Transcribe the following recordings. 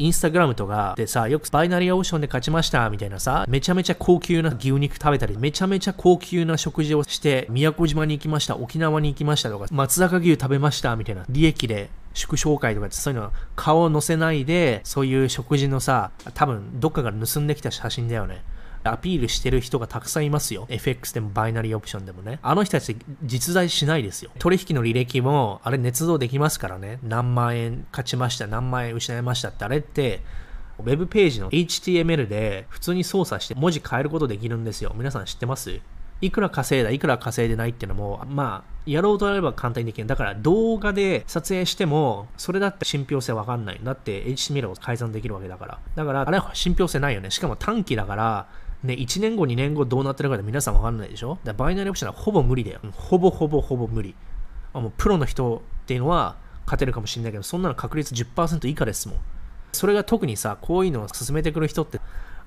インスタグラムとかでさ、よくバイナリーオーションで勝ちましたみたいなさ、めちゃめちゃ高級な牛肉食べたり、めちゃめちゃ高級な食事をして、宮古島に行きました、沖縄に行きましたとか、松坂牛食べましたみたいな、利益で祝勝会とかってそういうの顔を載せないで、そういう食事のさ、多分どっかが盗んできた写真だよね。アピールしてる人がたくさんいますよ。FX でもバイナリーオプションでもね。あの人たち実在しないですよ。取引の履歴も、あれ捏造できますからね。何万円勝ちました、何万円失いましたって、あれって、ウェブページの HTML で普通に操作して文字変えることできるんですよ。皆さん知ってます？いくら稼いだ、いくら稼いでないっていうのも、まあ、やろうとやれば簡単にできる。だから動画で撮影しても、それだって信憑性わかんない。だって HTML を改ざんできるわけだから。だから、あれは信憑性ないよね。しかも短期だから、ね、1年後、2年後どうなってるかで皆さんわかんないでしょ？だバイナリーオプションはほぼ無理だよ。ほぼほぼほぼ無理。あもうプロの人っていうのは勝てるかもしれないけど、そんなの確率10%以下ですもん。それが特にさ、こういうのを進めてくる人って、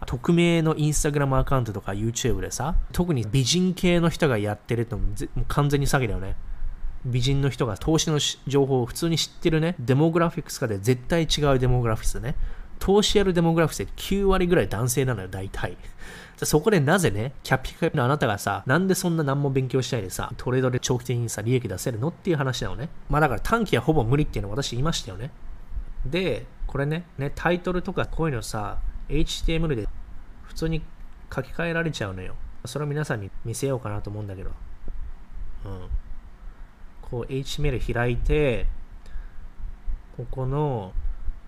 匿名のインスタグラムアカウントとか YouTube でさ、特に美人系の人がやってるってもう完全に詐欺だよね。美人の人が投資の情報を普通に知ってるね、デモグラフィックスかで絶対違うデモグラフィックスね。投資やるデモグラフィって9割ぐらい男性なのよ、大体。そこでなぜね、キャピカピのあなたがさ、なんでそんな何も勉強しないでさ、トレードで長期的にさ、利益出せるのっていう話なのね。まあだから短期はほぼ無理っていうの私言いましたよね。で、これね、ね、タイトルとかこういうのさ、HTML で普通に書き換えられちゃうのよ。それを皆さんに見せようかなと思うんだけど。うん。こう HTML 開いて、ここの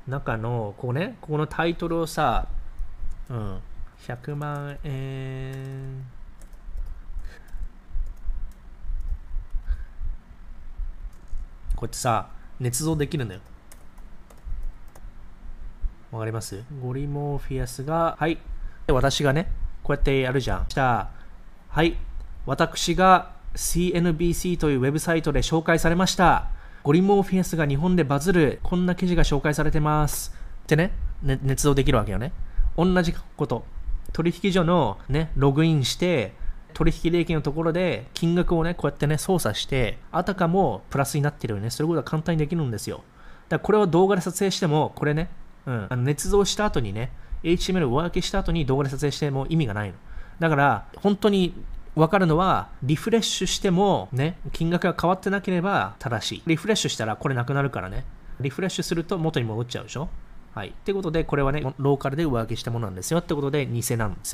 中の、ここね、ここのタイトルをさ、うん、100万円、こうやってさ、捏造できるんだよ。わかります？ゴリモーフィアスが、はい。で私がね、こうやってやるじゃん。じゃ、はい。私が CNBC というウェブサイトで紹介されました。ゴリモーフィアスが日本でバズる、こんな記事が紹介されてます。ってね、ね捏造できるわけよね。同じこと。取引所のね、ログインして、取引利益のところで金額をね、こうやってね、操作して、あたかもプラスになってるよね。そういうことは簡単にできるんですよ。だからこれを動画で撮影しても、これね、うん、あの捏造した後にね、HTML を上書きした後に動画で撮影しても意味がないの。だから、本当に分かるのは、リフレッシュしてもね、金額が変わってなければ正しい。リフレッシュしたらこれなくなるからね。リフレッシュすると元に戻っちゃうでしょ？はい。ってことで、これはね、ローカルで上書きしたものなんですよ。ってことで、偽なんですよ。